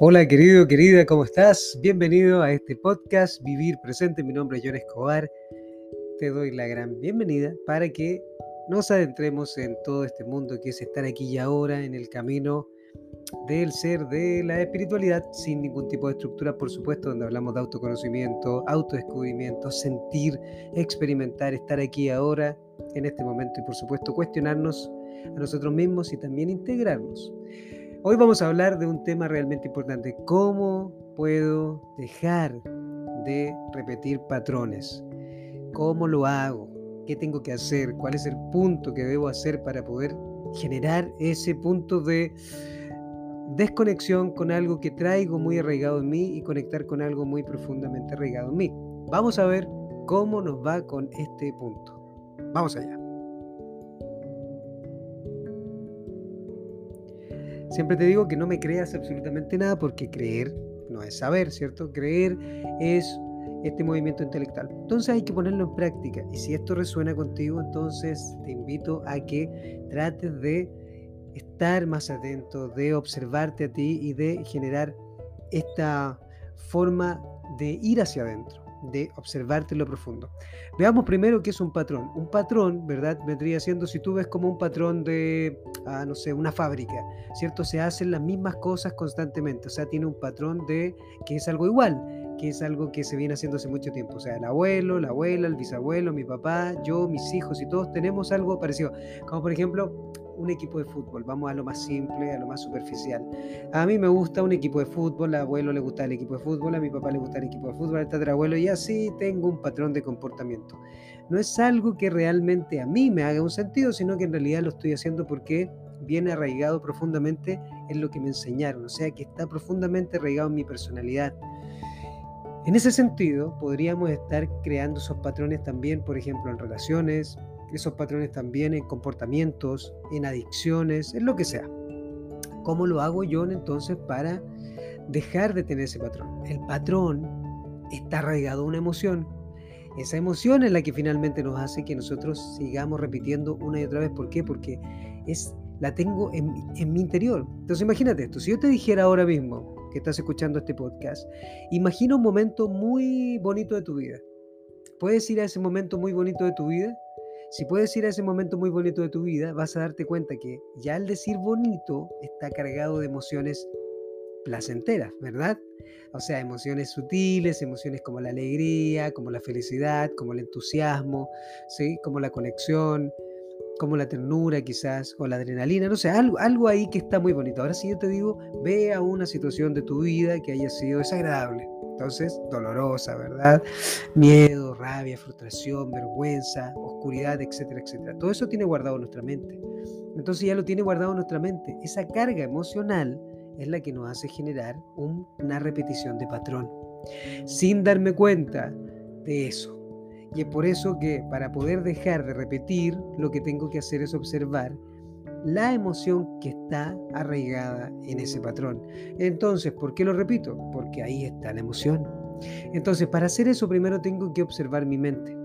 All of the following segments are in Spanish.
Hola querido, querida, ¿cómo estás? Bienvenido a este podcast Vivir Presente. Mi nombre es John Escobar. Te doy la gran bienvenida para que nos adentremos en todo este mundo que es estar aquí y ahora en el camino del ser, de la espiritualidad, sin ningún tipo de estructura, por supuesto, donde hablamos de autoconocimiento, autodescubrimiento, sentir, experimentar, estar aquí ahora, en este momento y por supuesto cuestionarnos a nosotros mismos y también integrarnos. Hoy vamos a hablar de un tema realmente importante, cómo puedo dejar de repetir patrones, cómo lo hago, qué tengo que hacer, cuál es el punto que debo hacer para poder generar ese punto de desconexión con algo que traigo muy arraigado en mí y conectar con algo muy profundamente arraigado en mí. Vamos a ver cómo nos va con este punto. Vamos allá. Siempre te digo que no me creas absolutamente nada porque creer no es saber, ¿cierto? Creer es este movimiento intelectual. Entonces hay que ponerlo en práctica. Y si esto resuena contigo, entonces te invito a que trates de estar más atento, de observarte a ti y de generar esta forma de ir hacia adentro, de observarte en lo profundo. Veamos primero qué es un patrón. Un patrón, ¿verdad? Vendría siendo si tú ves como un patrón de, ah, no sé, una fábrica, ¿cierto? Se hacen las mismas cosas constantemente, o sea, tiene un patrón de que es algo igual que es algo que se viene haciendo hace mucho tiempo. O sea, el abuelo, la abuela, el bisabuelo, mi papá, yo, mis hijos y todos tenemos algo parecido. Como por ejemplo, un equipo de fútbol. Vamos a lo más simple, a lo más superficial. A mí me gusta un equipo de fútbol, al abuelo le gusta el equipo de fútbol, a mi papá le gusta el equipo de fútbol, al abuelo y así tengo un patrón de comportamiento. No es algo que realmente a mí me haga un sentido, sino que en realidad lo estoy haciendo porque viene arraigado profundamente en lo que me enseñaron, o sea que está profundamente arraigado en mi personalidad. En ese sentido, podríamos estar creando esos patrones también, por ejemplo, en relaciones, esos patrones también en comportamientos, en adicciones, en lo que sea. ¿Cómo lo hago yo entonces para dejar de tener ese patrón? El patrón está arraigado a una emoción. Esa emoción es la que finalmente nos hace que nosotros sigamos repitiendo una y otra vez. ¿Por qué? Porque es, la tengo en, en mi interior. Entonces imagínate esto, si yo te dijera ahora mismo que estás escuchando este podcast, imagina un momento muy bonito de tu vida. ¿Puedes ir a ese momento muy bonito de tu vida? Si puedes ir a ese momento muy bonito de tu vida, vas a darte cuenta que ya al decir bonito está cargado de emociones placenteras, ¿verdad? O sea, emociones sutiles, emociones como la alegría, como la felicidad, como el entusiasmo, ¿sí? como la conexión, como la ternura quizás, o la adrenalina, no sé, algo, algo ahí que está muy bonito. Ahora si yo te digo, ve a una situación de tu vida que haya sido desagradable, entonces dolorosa, ¿verdad? Miedo, rabia, frustración, vergüenza, oscuridad, etcétera, etcétera. Todo eso tiene guardado nuestra mente. Entonces ya lo tiene guardado nuestra mente. Esa carga emocional es la que nos hace generar una repetición de patrón, sin darme cuenta de eso. Y es por eso que para poder dejar de repetir, lo que tengo que hacer es observar la emoción que está arraigada en ese patrón. Entonces, ¿por qué lo repito? Porque ahí está la emoción. Entonces, para hacer eso primero tengo que observar mi mente.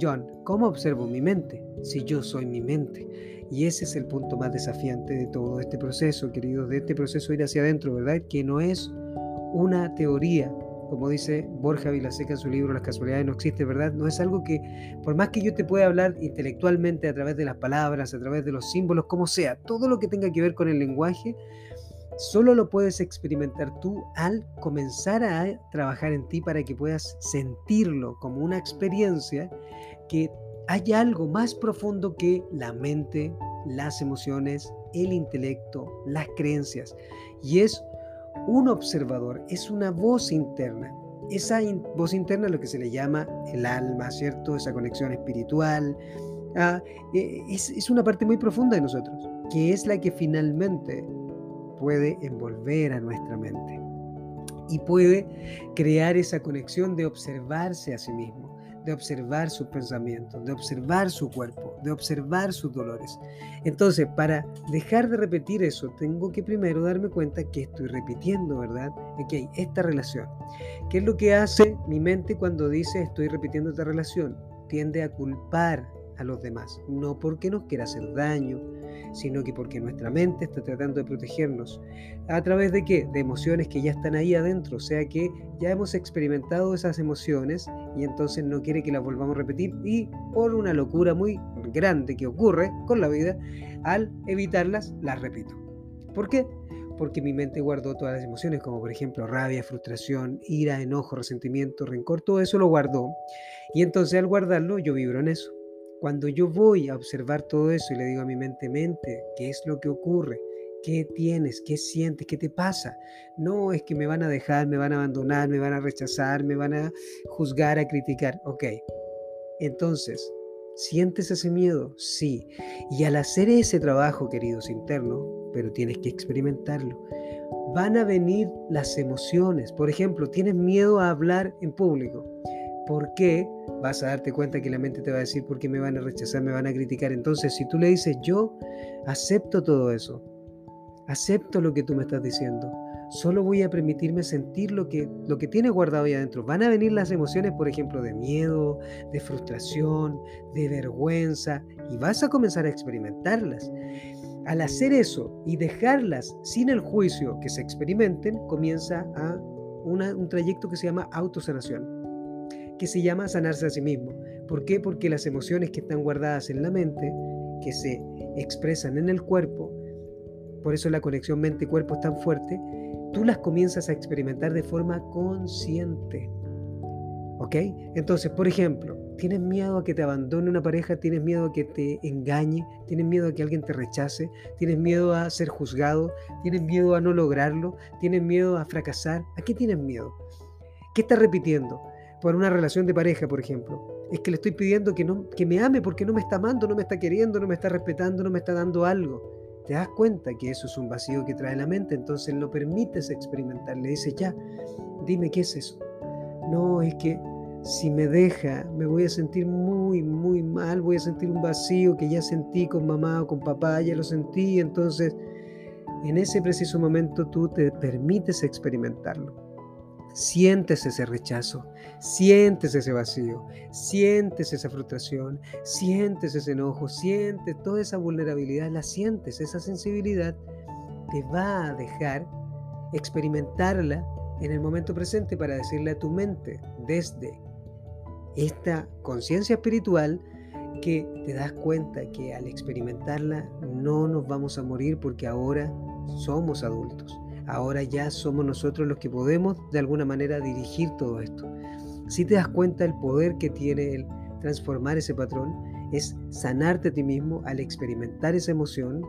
John, ¿cómo observo mi mente? Si yo soy mi mente. Y ese es el punto más desafiante de todo este proceso, queridos, de este proceso ir hacia adentro, ¿verdad? Que no es una teoría, como dice Borja Vilaseca en su libro Las casualidades no existen, ¿verdad? No es algo que, por más que yo te pueda hablar intelectualmente a través de las palabras, a través de los símbolos, como sea, todo lo que tenga que ver con el lenguaje, solo lo puedes experimentar tú al comenzar a trabajar en ti para que puedas sentirlo como una experiencia que hay algo más profundo que la mente, las emociones, el intelecto, las creencias. Y es un observador, es una voz interna. Esa voz interna es lo que se le llama el alma, ¿cierto? Esa conexión espiritual. Ah, e, es, es una parte muy profunda de nosotros, que es la que finalmente puede envolver a nuestra mente y puede crear esa conexión de observarse a sí mismo de observar sus pensamientos, de observar su cuerpo, de observar sus dolores. Entonces, para dejar de repetir eso, tengo que primero darme cuenta que estoy repitiendo, ¿verdad? Ok, esta relación. ¿Qué es lo que hace mi mente cuando dice estoy repitiendo esta relación? Tiende a culpar a los demás, no porque nos quiera hacer daño, sino que porque nuestra mente está tratando de protegernos. ¿A través de qué? De emociones que ya están ahí adentro, o sea que ya hemos experimentado esas emociones y entonces no quiere que las volvamos a repetir y por una locura muy grande que ocurre con la vida, al evitarlas, las repito. ¿Por qué? Porque mi mente guardó todas las emociones, como por ejemplo rabia, frustración, ira, enojo, resentimiento, rencor, todo eso lo guardó. Y entonces al guardarlo yo vibro en eso. Cuando yo voy a observar todo eso y le digo a mi mente, mente, ¿qué es lo que ocurre? ¿Qué tienes? ¿Qué sientes? ¿Qué te pasa? No es que me van a dejar, me van a abandonar, me van a rechazar, me van a juzgar, a criticar. Ok. Entonces, ¿sientes ese miedo? Sí. Y al hacer ese trabajo, queridos internos, pero tienes que experimentarlo, van a venir las emociones. Por ejemplo, tienes miedo a hablar en público. ¿Por qué? Vas a darte cuenta que la mente te va a decir por qué me van a rechazar, me van a criticar. Entonces, si tú le dices, yo acepto todo eso, acepto lo que tú me estás diciendo, solo voy a permitirme sentir lo que, lo que tienes guardado ahí adentro. Van a venir las emociones, por ejemplo, de miedo, de frustración, de vergüenza, y vas a comenzar a experimentarlas. Al hacer eso y dejarlas sin el juicio que se experimenten, comienza a un trayecto que se llama autosanación que se llama sanarse a sí mismo. ¿Por qué? Porque las emociones que están guardadas en la mente, que se expresan en el cuerpo, por eso la conexión mente-cuerpo es tan fuerte, tú las comienzas a experimentar de forma consciente. ¿Ok? Entonces, por ejemplo, tienes miedo a que te abandone una pareja, tienes miedo a que te engañe, tienes miedo a que alguien te rechace, tienes miedo a ser juzgado, tienes miedo a no lograrlo, tienes miedo a fracasar. ¿A qué tienes miedo? ¿Qué estás repitiendo? por una relación de pareja, por ejemplo. Es que le estoy pidiendo que, no, que me ame porque no me está amando, no me está queriendo, no me está respetando, no me está dando algo. Te das cuenta que eso es un vacío que trae la mente, entonces lo permites experimentar. Le dices, ya, dime qué es eso. No, es que si me deja, me voy a sentir muy, muy mal, voy a sentir un vacío que ya sentí con mamá o con papá, ya lo sentí, entonces en ese preciso momento tú te permites experimentarlo. Sientes ese rechazo, sientes ese vacío, sientes esa frustración, sientes ese enojo, sientes toda esa vulnerabilidad, la sientes, esa sensibilidad te va a dejar experimentarla en el momento presente para decirle a tu mente desde esta conciencia espiritual que te das cuenta que al experimentarla no nos vamos a morir porque ahora somos adultos. Ahora ya somos nosotros los que podemos de alguna manera dirigir todo esto. Si te das cuenta el poder que tiene el transformar ese patrón, es sanarte a ti mismo al experimentar esa emoción.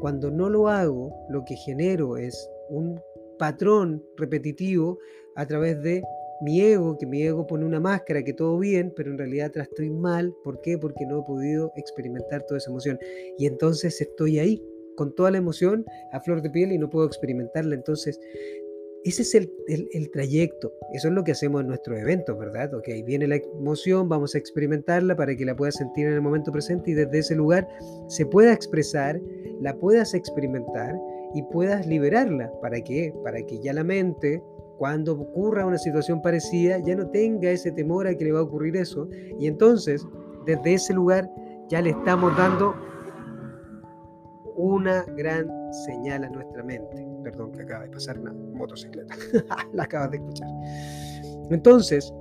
Cuando no lo hago, lo que genero es un patrón repetitivo a través de mi ego, que mi ego pone una máscara, que todo bien, pero en realidad atrás estoy mal. ¿Por qué? Porque no he podido experimentar toda esa emoción. Y entonces estoy ahí, con toda la emoción a flor de piel y no puedo experimentarla. Entonces, ese es el, trayecto. Eso es lo que hacemos en nuestros eventos, ¿verdad? Ok, viene la emoción, vamos a experimentarla para que la puedas sentir en el momento presente y desde ese lugar se pueda expresar, la puedas experimentar y puedas liberarla. ¿Para qué? Para que ya la mente, cuando ocurra una situación parecida, ya no tenga ese temor a que le va a ocurrir eso. Y entonces, desde ese lugar, ya le estamos dando una gran señal a nuestra mente. Perdón que acaba de pasar una motocicleta. la acabas de escuchar. Entonces,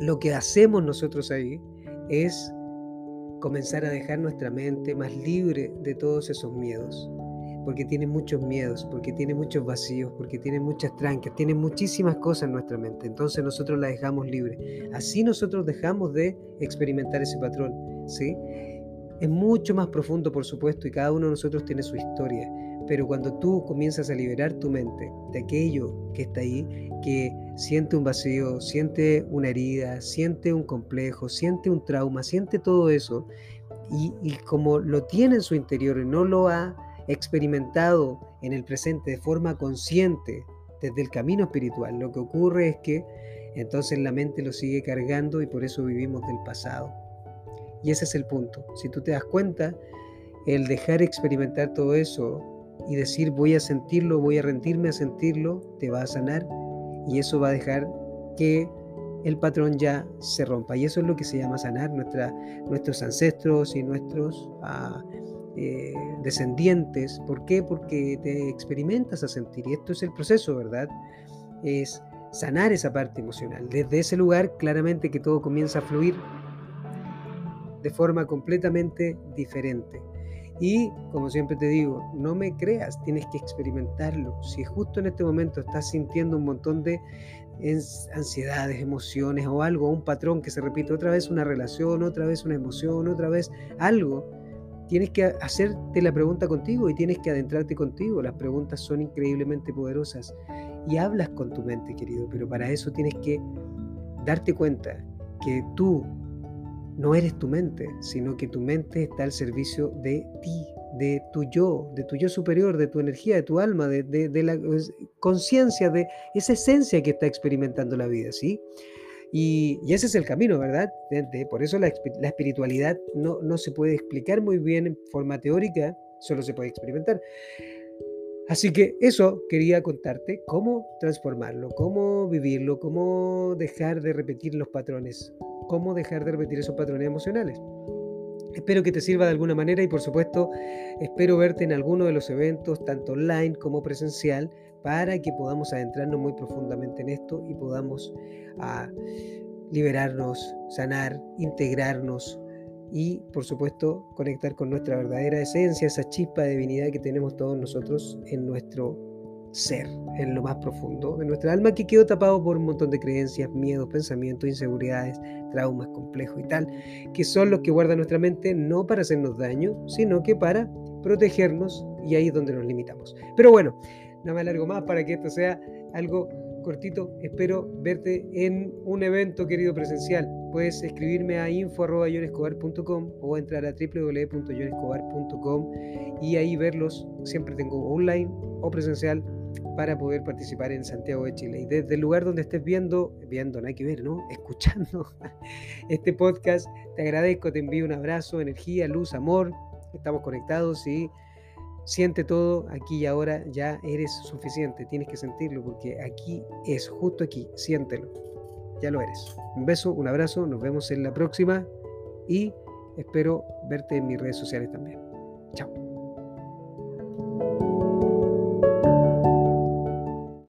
lo que hacemos nosotros ahí es comenzar a dejar nuestra mente más libre de todos esos miedos. Porque tiene muchos miedos, porque tiene muchos vacíos, porque tiene muchas trancas, tiene muchísimas cosas en nuestra mente. Entonces nosotros la dejamos libre. Así nosotros dejamos de experimentar ese patrón. ¿sí? Es mucho más profundo, por supuesto, y cada uno de nosotros tiene su historia. Pero cuando tú comienzas a liberar tu mente de aquello que está ahí, que siente un vacío, siente una herida, siente un complejo, siente un trauma, siente todo eso, y, y como lo tiene en su interior y no lo ha experimentado en el presente de forma consciente desde el camino espiritual, lo que ocurre es que entonces la mente lo sigue cargando y por eso vivimos del pasado. Y ese es el punto. Si tú te das cuenta, el dejar experimentar todo eso y decir voy a sentirlo, voy a rendirme a sentirlo, te va a sanar y eso va a dejar que el patrón ya se rompa. Y eso es lo que se llama sanar nuestros ancestros y nuestros ah, eh, descendientes. ¿Por qué? Porque te experimentas a sentir. Y esto es el proceso, ¿verdad? Es sanar esa parte emocional. Desde ese lugar, claramente que todo comienza a fluir de forma completamente diferente. Y como siempre te digo, no me creas, tienes que experimentarlo. Si justo en este momento estás sintiendo un montón de ansiedades, emociones o algo, un patrón que se repite otra vez una relación, otra vez una emoción, otra vez algo, tienes que hacerte la pregunta contigo y tienes que adentrarte contigo. Las preguntas son increíblemente poderosas y hablas con tu mente, querido, pero para eso tienes que darte cuenta que tú no eres tu mente, sino que tu mente está al servicio de ti, de tu yo, de tu yo superior, de tu energía, de tu alma, de, la conciencia, de esa esencia que está experimentando la vida, ¿sí? Y, ese es el camino, ¿verdad? por eso la, espiritualidad no, no se puede explicar muy bien en forma teórica, solo se puede experimentar. Así que eso quería contarte, cómo transformarlo, cómo vivirlo, cómo dejar de repetir los patrones cómo dejar de repetir esos patrones emocionales. Espero que te sirva de alguna manera y por supuesto espero verte en alguno de los eventos, tanto online como presencial, para que podamos adentrarnos muy profundamente en esto y podamos ah, liberarnos, sanar, integrarnos y por supuesto conectar con nuestra verdadera esencia, esa chispa de divinidad que tenemos todos nosotros en nuestro ser en lo más profundo de nuestra alma que quedó tapado por un montón de creencias, miedos, pensamientos, inseguridades, traumas complejos y tal, que son los que guarda nuestra mente no para hacernos daño, sino que para protegernos y ahí es donde nos limitamos. Pero bueno, no me alargo más para que esto sea algo cortito. Espero verte en un evento querido presencial. Puedes escribirme a info.yonescobar.com o entrar a www.yonescobar.com y ahí verlos. Siempre tengo online o presencial para poder participar en Santiago de Chile. Y desde el lugar donde estés viendo, viendo, no hay que ver, ¿no? Escuchando este podcast, te agradezco, te envío un abrazo, energía, luz, amor. Estamos conectados y siente todo aquí y ahora, ya eres suficiente, tienes que sentirlo porque aquí es, justo aquí, siéntelo, ya lo eres. Un beso, un abrazo, nos vemos en la próxima y espero verte en mis redes sociales también. Chao.